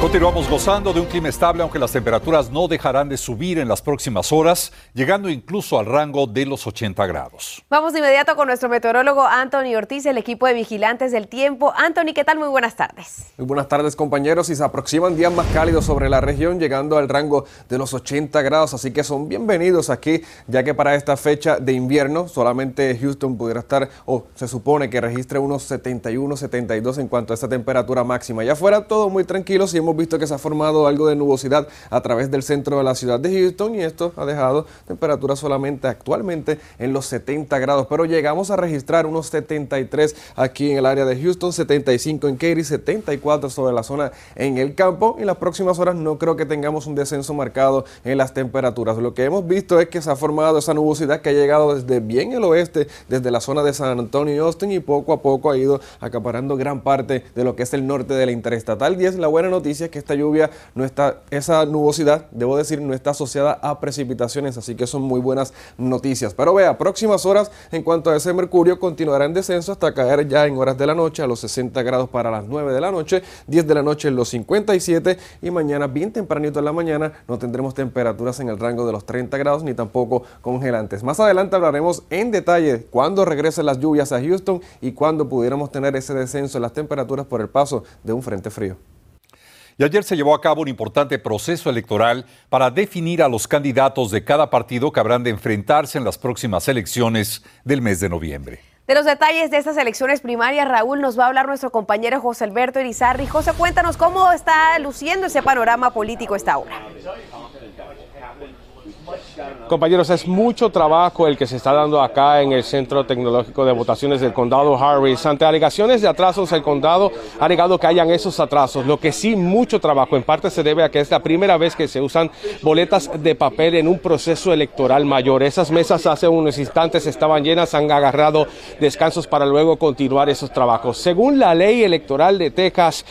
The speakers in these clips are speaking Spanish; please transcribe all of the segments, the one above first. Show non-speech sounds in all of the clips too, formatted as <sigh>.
Continuamos gozando de un clima estable, aunque las temperaturas no dejarán de subir en las próximas horas, llegando incluso al rango de los 80 grados. Vamos de inmediato con nuestro meteorólogo Anthony Ortiz, el equipo de vigilantes del tiempo. Anthony, ¿qué tal? Muy buenas tardes. Muy buenas tardes, compañeros. Y se aproximan días más cálidos sobre la región, llegando al rango de los 80 grados, así que son bienvenidos aquí, ya que para esta fecha de invierno solamente Houston pudiera estar, o se supone que registre unos 71, 72 en cuanto a esta temperatura máxima. Ya fuera todo muy tranquilo, si hemos visto que se ha formado algo de nubosidad a través del centro de la ciudad de Houston y esto ha dejado temperaturas solamente actualmente en los 70 grados, pero llegamos a registrar unos 73 aquí en el área de Houston, 75 en Katy, 74 sobre la zona en el campo y en las próximas horas no creo que tengamos un descenso marcado en las temperaturas. Lo que hemos visto es que se ha formado esa nubosidad que ha llegado desde bien el oeste, desde la zona de San Antonio y Austin y poco a poco ha ido acaparando gran parte de lo que es el norte de la interestatal 10. La buena noticia que esta lluvia no está, esa nubosidad, debo decir, no está asociada a precipitaciones, así que son muy buenas noticias. Pero vea, próximas horas en cuanto a ese mercurio continuará en descenso hasta caer ya en horas de la noche a los 60 grados para las 9 de la noche, 10 de la noche en los 57 y mañana bien tempranito en la mañana no tendremos temperaturas en el rango de los 30 grados ni tampoco congelantes. Más adelante hablaremos en detalle cuándo regresen las lluvias a Houston y cuándo pudiéramos tener ese descenso en las temperaturas por el paso de un frente frío. Y ayer se llevó a cabo un importante proceso electoral para definir a los candidatos de cada partido que habrán de enfrentarse en las próximas elecciones del mes de noviembre. De los detalles de estas elecciones primarias, Raúl, nos va a hablar nuestro compañero José Alberto Irizarri. José, cuéntanos cómo está luciendo ese panorama político esta hora. Compañeros, es mucho trabajo el que se está dando acá en el Centro Tecnológico de Votaciones del Condado Harris. Ante alegaciones de atrasos, el condado ha negado que hayan esos atrasos. Lo que sí, mucho trabajo, en parte se debe a que es la primera vez que se usan boletas de papel en un proceso electoral mayor. Esas mesas hace unos instantes estaban llenas, han agarrado descansos para luego continuar esos trabajos. Según la ley electoral de Texas,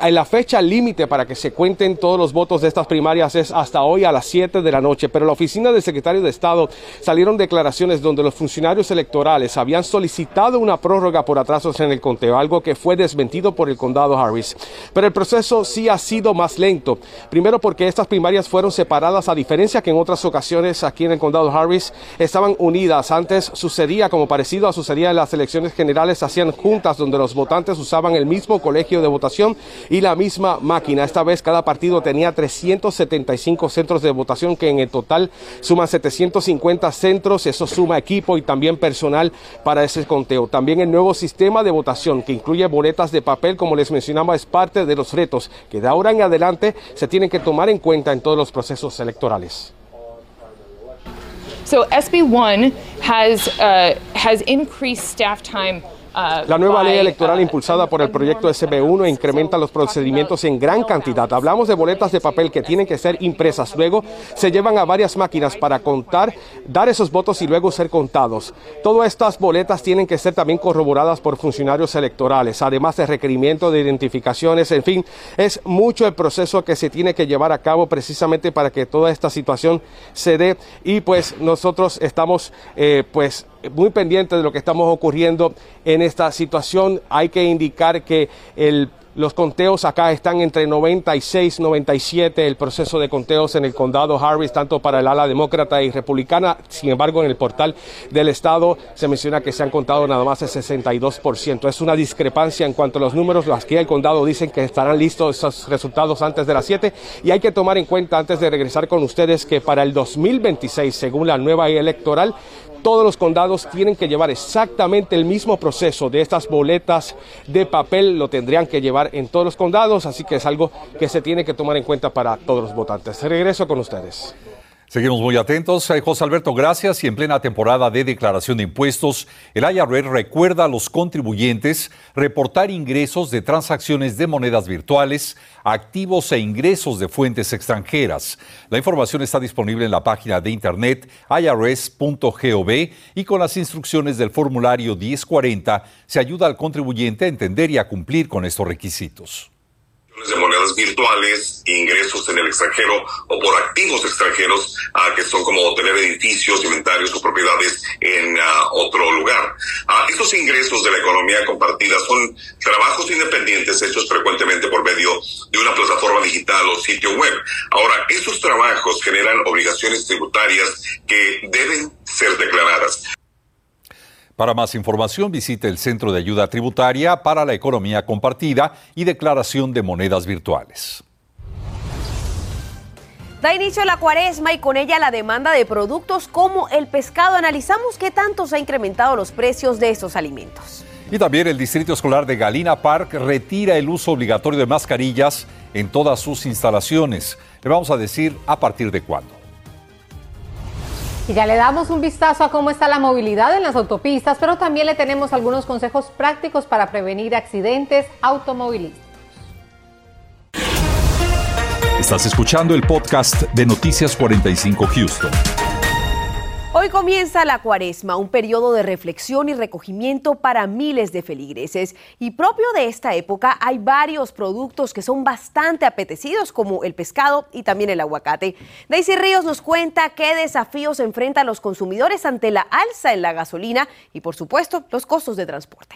la fecha límite para que se cuenten todos los votos de estas primarias es hasta hoy a las 7 de la noche, pero la oficina del secretario de Estado salieron declaraciones donde los funcionarios electorales habían solicitado una prórroga por atrasos en el conteo, algo que fue desmentido por el condado Harris. Pero el proceso sí ha sido más lento. Primero porque estas primarias fueron separadas, a diferencia que en otras ocasiones aquí en el condado Harris estaban unidas. Antes sucedía como parecido a sucedía en las elecciones generales, hacían juntas donde los votantes usaban el mismo colegio de votación y la misma máquina. Esta vez cada partido tenía 375 centros de votación que en el total suman 750 centros, eso suma equipo y también personal para ese conteo. También el nuevo sistema de votación que incluye boletas de papel, como les mencionaba, es parte de los retos que de ahora en adelante se tienen que tomar en cuenta en todos los procesos electorales. So SB1 has uh, has increased staff time la nueva ley electoral uh, impulsada por el proyecto SB1 incrementa los procedimientos en gran cantidad. Hablamos de boletas de papel que tienen que ser impresas. Luego se llevan a varias máquinas para contar, dar esos votos y luego ser contados. Todas estas boletas tienen que ser también corroboradas por funcionarios electorales, además de requerimiento de identificaciones. En fin, es mucho el proceso que se tiene que llevar a cabo precisamente para que toda esta situación se dé. Y pues nosotros estamos eh, pues muy pendientes de lo que estamos ocurriendo en esta situación. Hay que indicar que los conteos acá están entre 96 y 97, el proceso de conteos en el condado Harris, tanto para el ala demócrata y republicana. Sin embargo, en el portal del estado se menciona que se han contado nada más el 62%. Es una discrepancia en cuanto a los números. Los que el condado dicen que estarán listos esos resultados antes de las 7. Y hay que tomar en cuenta, antes de regresar con ustedes, que para el 2026, según la nueva electoral, todos los condados tienen que llevar exactamente el mismo proceso de estas boletas de papel, lo tendrían que llevar en todos los condados, así que es algo que se tiene que tomar en cuenta para todos los votantes. Regreso con ustedes. Seguimos muy atentos. Eh, José Alberto, gracias. Y en plena temporada de declaración de impuestos, el IRS recuerda a los contribuyentes reportar ingresos de transacciones de monedas virtuales, activos e ingresos de fuentes extranjeras. La información está disponible en la página de internet irs.gov y con las instrucciones del formulario 1040 se ayuda al contribuyente a entender y a cumplir con estos requisitos de monedas virtuales, ingresos en el extranjero o por activos extranjeros que son como tener edificios, inventarios o propiedades en otro lugar. estos ingresos de la economía compartida son trabajos independientes hechos frecuentemente por medio de una plataforma digital o sitio web. Ahora, estos trabajos generan obligaciones tributarias que deben ser declaradas. Para más información visite el Centro de Ayuda Tributaria para la Economía Compartida y Declaración de Monedas Virtuales. Da inicio la cuaresma y con ella la demanda de productos como el pescado. Analizamos qué tanto se han incrementado los precios de estos alimentos. Y también el Distrito Escolar de Galina Park retira el uso obligatorio de mascarillas en todas sus instalaciones. Le vamos a decir a partir de cuándo. Y ya le damos un vistazo a cómo está la movilidad en las autopistas, pero también le tenemos algunos consejos prácticos para prevenir accidentes automovilísticos. Estás escuchando el podcast de Noticias 45 Houston. Hoy comienza la cuaresma, un periodo de reflexión y recogimiento para miles de feligreses. Y propio de esta época hay varios productos que son bastante apetecidos, como el pescado y también el aguacate. Daisy Ríos nos cuenta qué desafíos enfrentan los consumidores ante la alza en la gasolina y, por supuesto, los costos de transporte.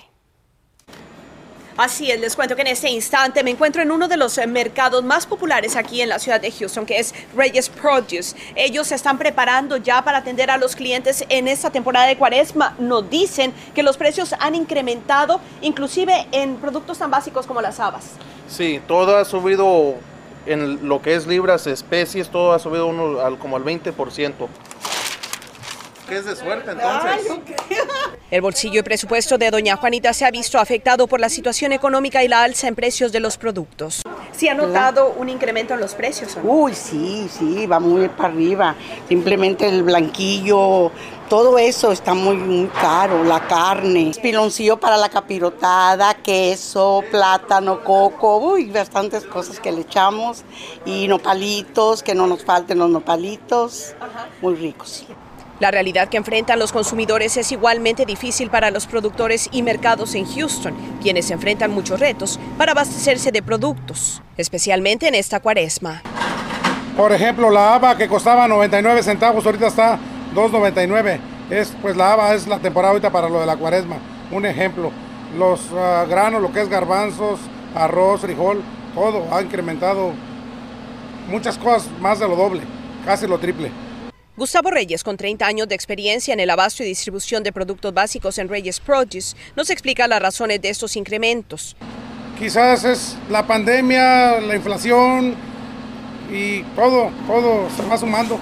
Así es, les cuento que en este instante me encuentro en uno de los eh, mercados más populares aquí en la ciudad de Houston, que es Reyes Produce. Ellos se están preparando ya para atender a los clientes en esta temporada de cuaresma. Nos dicen que los precios han incrementado, inclusive en productos tan básicos como las habas. Sí, todo ha subido en lo que es libras, especies, todo ha subido uno al, como al 20% que es de suerte entonces. El bolsillo y presupuesto de doña Juanita se ha visto afectado por la situación económica y la alza en precios de los productos. ¿Sí ha notado un incremento en los precios? Uy, sí, sí, va muy para arriba. Simplemente el blanquillo, todo eso está muy, muy caro, la carne, piloncillo para la capirotada, queso, plátano, coco, uy, bastantes cosas que le echamos y nopalitos, que no nos falten los nopalitos, muy ricos. La realidad que enfrentan los consumidores es igualmente difícil para los productores y mercados en Houston, quienes enfrentan muchos retos para abastecerse de productos, especialmente en esta cuaresma. Por ejemplo, la haba que costaba 99 centavos, ahorita está 2.99. Es, pues la haba es la temporada ahorita para lo de la cuaresma. Un ejemplo, los ah, granos, lo que es garbanzos, arroz, frijol, todo ha incrementado muchas cosas más de lo doble, casi lo triple. Gustavo Reyes, con 30 años de experiencia en el abasto y distribución de productos básicos en Reyes Produce, nos explica las razones de estos incrementos. Quizás es la pandemia, la inflación y todo, todo se va sumando,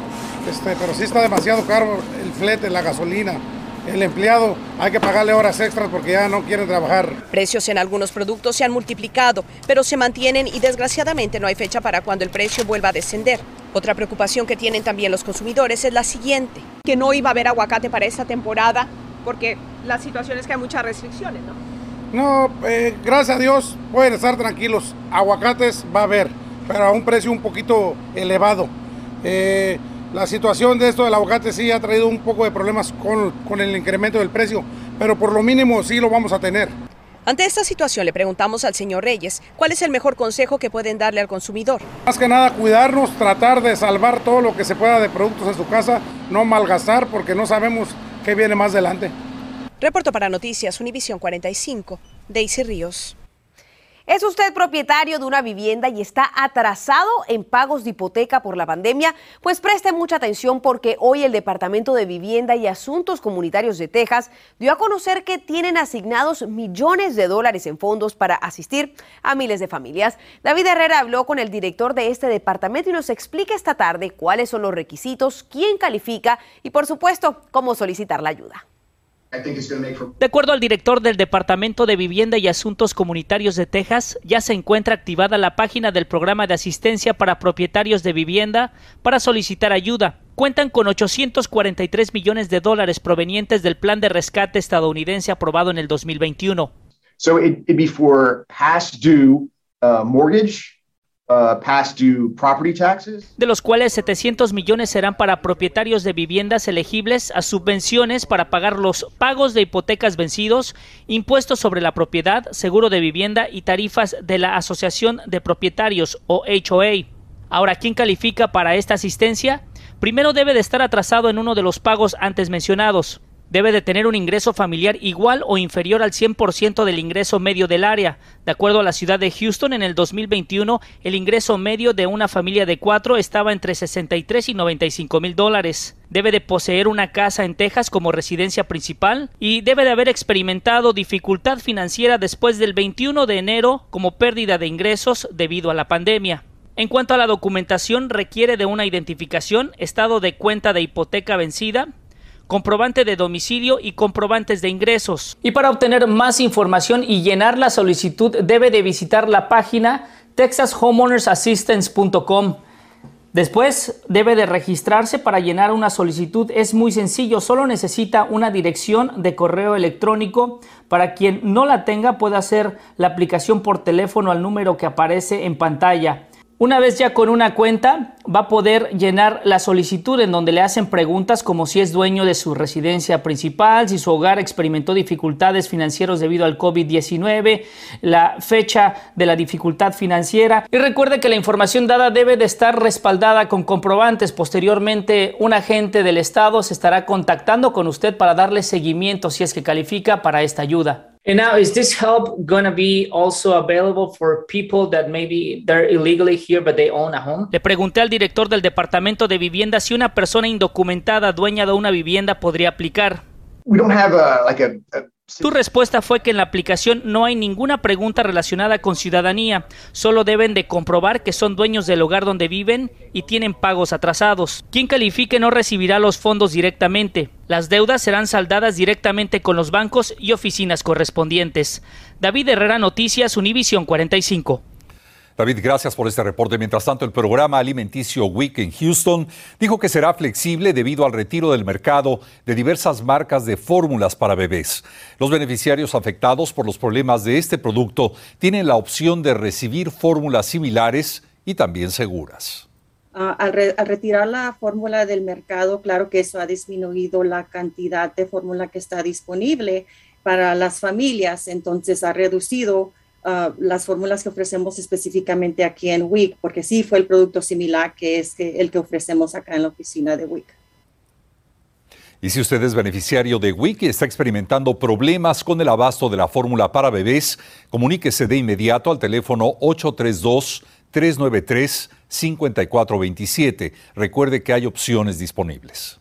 este, pero sí está demasiado caro el flete, la gasolina el empleado hay que pagarle horas extras porque ya no quieren trabajar. Precios en algunos productos se han multiplicado, pero se mantienen y desgraciadamente no hay fecha para cuando el precio vuelva a descender. Otra preocupación que tienen también los consumidores es la siguiente, que no iba a haber aguacate para esta temporada porque la situación es que hay muchas restricciones, ¿no? No, eh, gracias a Dios pueden estar tranquilos. Aguacates va a haber, pero a un precio un poquito elevado. Eh, la situación de esto del aguacate sí ha traído un poco de problemas con, con el incremento del precio, pero por lo mínimo sí lo vamos a tener. Ante esta situación le preguntamos al señor Reyes cuál es el mejor consejo que pueden darle al consumidor. Más que nada cuidarnos, tratar de salvar todo lo que se pueda de productos en su casa, no malgastar porque no sabemos qué viene más adelante. Reporto para Noticias Univisión 45, Daisy Ríos. ¿Es usted propietario de una vivienda y está atrasado en pagos de hipoteca por la pandemia? Pues preste mucha atención porque hoy el Departamento de Vivienda y Asuntos Comunitarios de Texas dio a conocer que tienen asignados millones de dólares en fondos para asistir a miles de familias. David Herrera habló con el director de este departamento y nos explica esta tarde cuáles son los requisitos, quién califica y por supuesto cómo solicitar la ayuda. De acuerdo al director del Departamento de Vivienda y Asuntos Comunitarios de Texas, ya se encuentra activada la página del programa de asistencia para propietarios de vivienda para solicitar ayuda. Cuentan con 843 millones de dólares provenientes del plan de rescate estadounidense aprobado en el 2021. So it, it'd be for past due uh, mortgage de los cuales 700 millones serán para propietarios de viviendas elegibles a subvenciones para pagar los pagos de hipotecas vencidos, impuestos sobre la propiedad, seguro de vivienda y tarifas de la Asociación de Propietarios o HOA. Ahora, ¿quién califica para esta asistencia? Primero debe de estar atrasado en uno de los pagos antes mencionados. Debe de tener un ingreso familiar igual o inferior al 100% del ingreso medio del área. De acuerdo a la ciudad de Houston, en el 2021, el ingreso medio de una familia de cuatro estaba entre 63 y 95 mil dólares. Debe de poseer una casa en Texas como residencia principal y debe de haber experimentado dificultad financiera después del 21 de enero como pérdida de ingresos debido a la pandemia. En cuanto a la documentación, requiere de una identificación, estado de cuenta de hipoteca vencida, comprobante de domicilio y comprobantes de ingresos. Y para obtener más información y llenar la solicitud debe de visitar la página texashomeownersassistance.com. Después debe de registrarse para llenar una solicitud. Es muy sencillo, solo necesita una dirección de correo electrónico. Para quien no la tenga puede hacer la aplicación por teléfono al número que aparece en pantalla. Una vez ya con una cuenta, va a poder llenar la solicitud en donde le hacen preguntas como si es dueño de su residencia principal, si su hogar experimentó dificultades financieras debido al COVID-19, la fecha de la dificultad financiera. Y recuerde que la información dada debe de estar respaldada con comprobantes. Posteriormente, un agente del Estado se estará contactando con usted para darle seguimiento si es que califica para esta ayuda. And now, is this help gonna be also available for people that maybe they're illegally here but they own a home? Le pregunté al director del Departamento de Vivienda si una persona indocumentada dueña de una vivienda podría aplicar. We don't have a like a, a Tu respuesta fue que en la aplicación no hay ninguna pregunta relacionada con ciudadanía, solo deben de comprobar que son dueños del hogar donde viven y tienen pagos atrasados. Quien califique no recibirá los fondos directamente. Las deudas serán saldadas directamente con los bancos y oficinas correspondientes. David Herrera Noticias, Univisión 45. David, gracias por este reporte. Mientras tanto, el programa alimenticio Week en Houston dijo que será flexible debido al retiro del mercado de diversas marcas de fórmulas para bebés. Los beneficiarios afectados por los problemas de este producto tienen la opción de recibir fórmulas similares y también seguras. Re al, retirar la fórmula del mercado, claro que eso ha disminuido la cantidad de fórmula que está disponible para las familias, entonces ha reducido Uh, las fórmulas que ofrecemos específicamente aquí en WIC, porque sí fue el producto similar que es el que ofrecemos acá en la oficina de WIC. Y si usted es beneficiario de WIC y está experimentando problemas con el abasto de la fórmula para bebés, comuníquese de inmediato al teléfono 832-393-5427. Recuerde que hay opciones disponibles.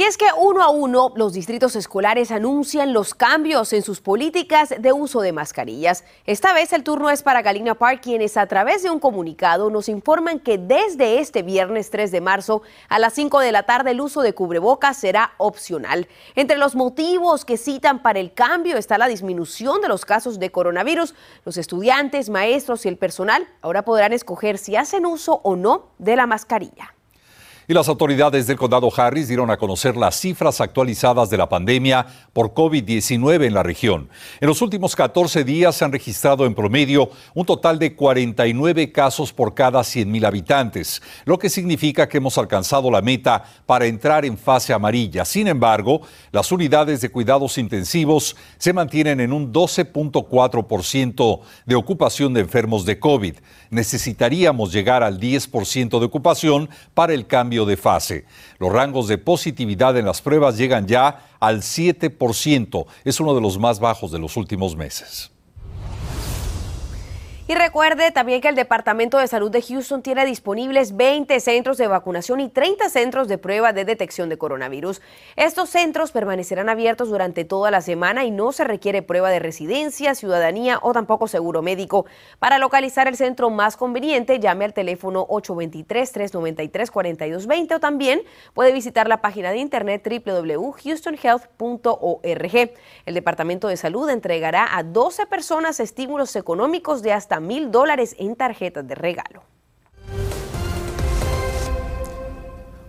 Y es que uno a uno los distritos escolares anuncian los cambios en sus políticas de uso de mascarillas. Esta vez el turno es para Galina Park, quienes a través de un comunicado nos informan que desde este viernes 3 de marzo a las 5 de la tarde el uso de cubrebocas será opcional. Entre los motivos que citan para el cambio está la disminución de los casos de coronavirus. Los estudiantes, maestros y el personal ahora podrán escoger si hacen uso o no de la mascarilla. Y las autoridades del condado Harris dieron a conocer las cifras actualizadas de la pandemia por COVID-19 en la región. En los últimos 14 días se han registrado en promedio un total de 49 casos por cada 100 mil habitantes, lo que significa que hemos alcanzado la meta para entrar en fase amarilla. Sin embargo, las unidades de cuidados intensivos se mantienen en un 12.4% de ocupación de enfermos de COVID. Necesitaríamos llegar al 10% de ocupación para el cambio de fase. Los rangos de positividad en las pruebas llegan ya al 7%. Es uno de los más bajos de los últimos meses. Y recuerde también que el Departamento de Salud de Houston tiene disponibles 20 centros de vacunación y 30 centros de prueba de detección de coronavirus. Estos centros permanecerán abiertos durante toda la semana y no se requiere prueba de residencia, ciudadanía o tampoco seguro médico. Para localizar el centro más conveniente, llame al teléfono 823-393-4220 o también puede visitar la página de internet www.houstonhealth.org. El Departamento de Salud entregará a 12 personas estímulos económicos de hasta mil dólares en tarjetas de regalo.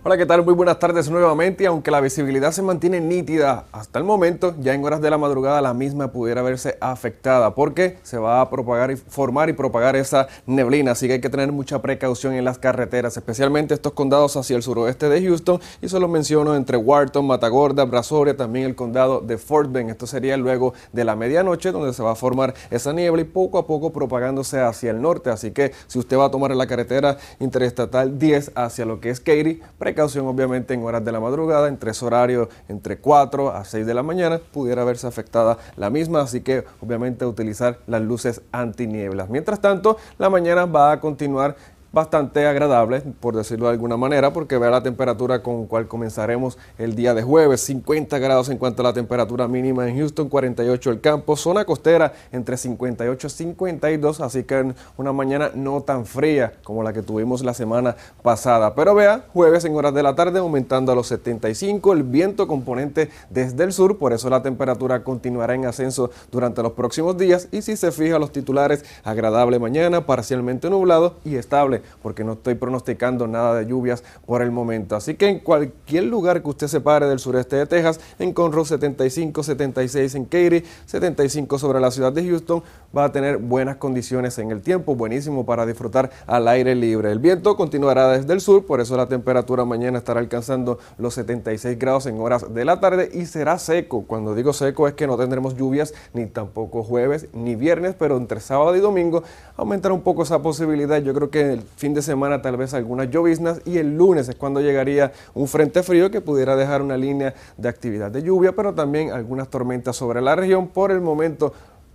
Hola, ¿qué tal? Muy buenas tardes nuevamente. Aunque la visibilidad se mantiene nítida hasta el momento, ya en horas de la madrugada la misma pudiera verse afectada porque se va a propagar y formar y propagar esa neblina. Así que hay que tener mucha precaución en las carreteras, especialmente estos condados hacia el suroeste de Houston. Y solo menciono entre Wharton, Matagorda, Brazoria, también el condado de Fort Bend. Esto sería luego de la medianoche donde se va a formar esa niebla y poco a poco propagándose hacia el norte. Así que si usted va a tomar la carretera interestatal 10 hacia lo que es Katy, precaución obviamente en horas de la madrugada, en tres horarios, entre 4 a 6 de la mañana, pudiera verse afectada la misma, así que obviamente utilizar las luces antinieblas. Mientras tanto, la mañana va a continuar bastante agradable, por decirlo de alguna manera, porque vea la temperatura con cual comenzaremos el día de jueves, 50 grados en cuanto a la temperatura mínima en Houston, 48 el campo, zona costera entre 58 y 52, así que una mañana no tan fría como la que tuvimos la semana pasada. Pero vea, jueves en horas de la tarde aumentando a los 75, el viento componente desde el sur, por eso la temperatura continuará en ascenso durante los próximos días. Y si se fija los titulares, agradable mañana, parcialmente nublado y estable porque no estoy pronosticando nada de lluvias por el momento. Así que en cualquier lugar que usted se pare del sureste de Texas, en Conroe 75, 76 en Katy, 75 sobre la ciudad de Houston, va a tener buenas condiciones en el tiempo, buenísimo para disfrutar al aire libre. El viento continuará desde el sur, por eso la temperatura mañana estará alcanzando los 76 grados en horas de la tarde y será seco. Cuando digo seco es que no tendremos lluvias ni tampoco jueves ni viernes, pero entre sábado y domingo aumentará un poco esa posibilidad. Yo creo que el fin de semana tal vez algunas lloviznas y el lunes es cuando llegaría un frente frío que pudiera dejar una línea de actividad de lluvia, pero también algunas tormentas sobre la región. Por el momento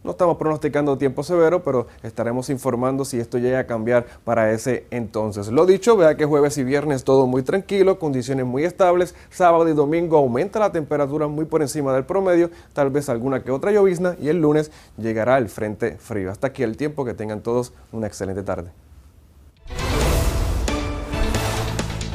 no estamos pronosticando tiempo severo, pero estaremos informando si esto llega a cambiar para ese entonces. Lo dicho, vea que jueves y viernes todo muy tranquilo, condiciones muy estables. Sábado y domingo aumenta la temperatura muy por encima del promedio, tal vez alguna que otra llovizna y el lunes llegará el frente frío. Hasta aquí el tiempo, que tengan todos una excelente tarde.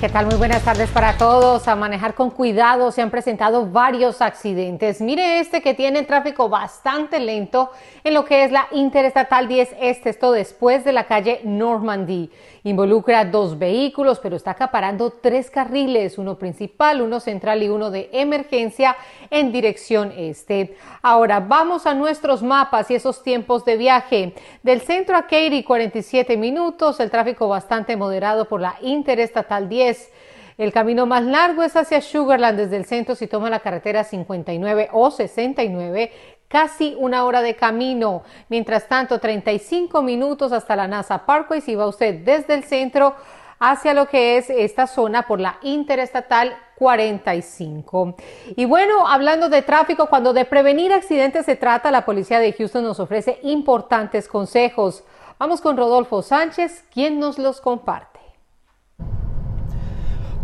¿Qué tal? Muy buenas tardes para todos. A manejar con cuidado se han presentado varios accidentes. Mire este que tiene tráfico bastante lento en lo que es la Interestatal 10 Este, esto después de la calle Normandy. Involucra dos vehículos, pero está acaparando tres carriles, uno principal, uno central y uno de emergencia en dirección este. Ahora vamos a nuestros mapas y esos tiempos de viaje. Del centro a Katy, 47 minutos, el tráfico bastante moderado por la Interestatal 10. El camino más largo es hacia Sugarland desde el centro si toma la carretera 59 o 69 casi una hora de camino. Mientras tanto, 35 minutos hasta la NASA Parkway si va usted desde el centro hacia lo que es esta zona por la Interestatal 45. Y bueno, hablando de tráfico, cuando de prevenir accidentes se trata, la policía de Houston nos ofrece importantes consejos. Vamos con Rodolfo Sánchez, quien nos los comparte.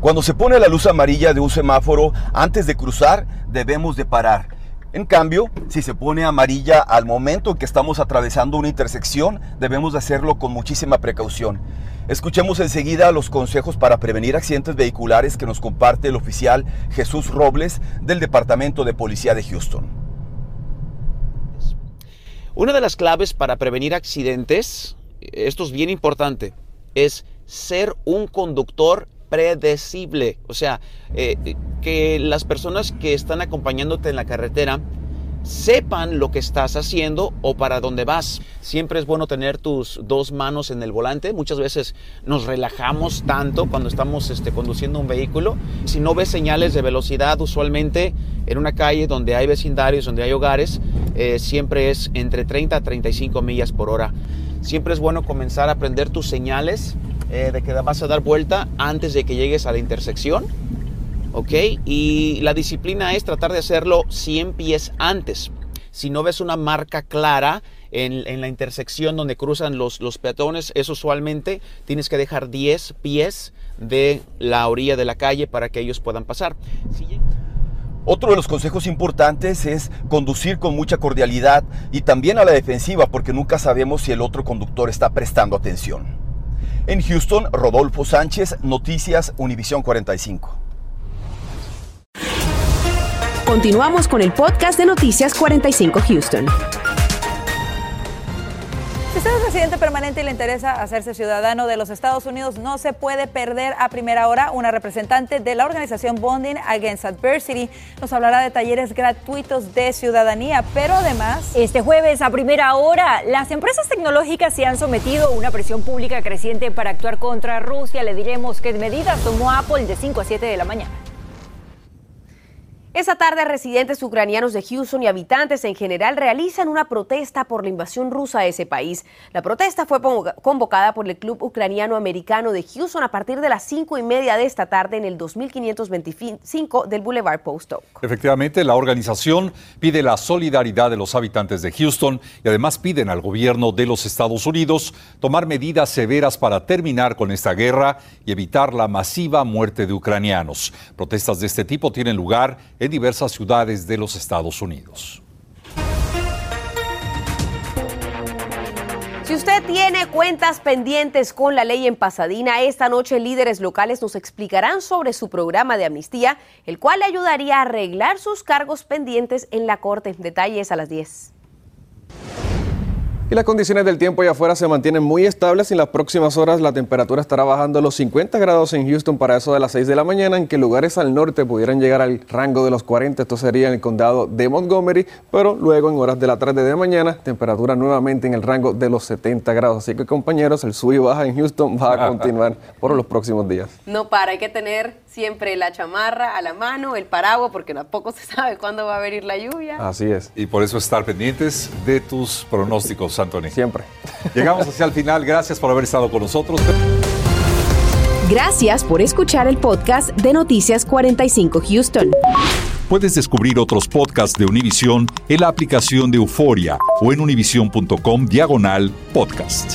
Cuando se pone la luz amarilla de un semáforo, antes de cruzar, debemos de parar en cambio, si se pone amarilla al momento en que estamos atravesando una intersección, debemos de hacerlo con muchísima precaución. Escuchemos enseguida los consejos para prevenir accidentes vehiculares que nos comparte el oficial Jesús Robles del Departamento de Policía de Houston. Una de las claves para prevenir accidentes, esto es bien importante, es ser un conductor predecible. O sea, eh, que las personas que están acompañándote en la carretera sepan lo que estás haciendo o para dónde vas. Siempre es bueno tener tus dos manos en el volante. Muchas veces nos relajamos tanto cuando estamos este, conduciendo un vehículo. Si no ves señales de velocidad, usualmente en una calle donde hay vecindarios, donde hay hogares, eh, siempre es entre 30 a 35 millas por hora. Siempre es bueno comenzar a aprender tus señales eh, de que vas a dar vuelta antes de que llegues a la intersección. ¿Ok? Y la disciplina es tratar de hacerlo 100 pies antes. Si no ves una marca clara en, la intersección donde cruzan los, los peatones, es usualmente tienes que dejar 10 pies de la orilla de la calle para que ellos puedan pasar. Otro de los consejos importantes es conducir con mucha cordialidad y también a la defensiva porque nunca sabemos si el otro conductor está prestando atención. En Houston, Rodolfo Sánchez, Noticias Univisión 45. Continuamos con el podcast de Noticias 45 Houston. Si usted es residente permanente y le interesa hacerse ciudadano de los Estados Unidos, no se puede perder a primera hora una representante de la organización Bonding Against Adversity. Nos hablará de talleres gratuitos de ciudadanía, pero además... Este jueves a primera hora, las empresas tecnológicas se han sometido a una presión pública creciente para actuar contra Rusia. Le diremos qué medidas tomó Apple de 5 a 7 de la mañana. Esta tarde, residentes ucranianos de Houston y habitantes en general realizan una protesta por la invasión rusa a ese país. La protesta fue convocada por el Club Ucraniano Americano de Houston a partir de las cinco y media de esta tarde en el 2525 del Boulevard Post Oak. Efectivamente, la organización pide la solidaridad de los habitantes de Houston y además piden al gobierno de los Estados Unidos tomar medidas severas para terminar con esta guerra y evitar la masiva muerte de ucranianos. Protestas de este tipo tienen lugar en diversas ciudades de los Estados Unidos. Si usted tiene cuentas pendientes con la ley en Pasadena, esta noche líderes locales nos explicarán sobre su programa de amnistía, el cual le ayudaría a arreglar sus cargos pendientes en la corte. Detalles a las 10. Y las condiciones del tiempo allá afuera se mantienen muy estables y en las próximas horas la temperatura estará bajando a los 50 grados en Houston para eso de las 6 de la mañana, en que lugares al norte pudieran llegar al rango de los 40, esto sería en el condado de Montgomery, pero luego en horas de la tarde de mañana, temperatura nuevamente en el rango de los 70 grados. Así que compañeros, el sub y baja en Houston va a <laughs> continuar por los próximos días. No para, hay que tener siempre la chamarra a la mano, el paraguas, porque tampoco se <laughs> sabe cuándo va a venir la lluvia. Así es. Y por eso estar pendientes de tus pronósticos, Anthony. Siempre. <laughs> Llegamos hacia el final. Gracias por haber estado con nosotros. Gracias por escuchar el podcast de Noticias 45 Houston. Puedes descubrir otros podcasts de Univision en la aplicación de Euforia o en univision.com diagonal podcast.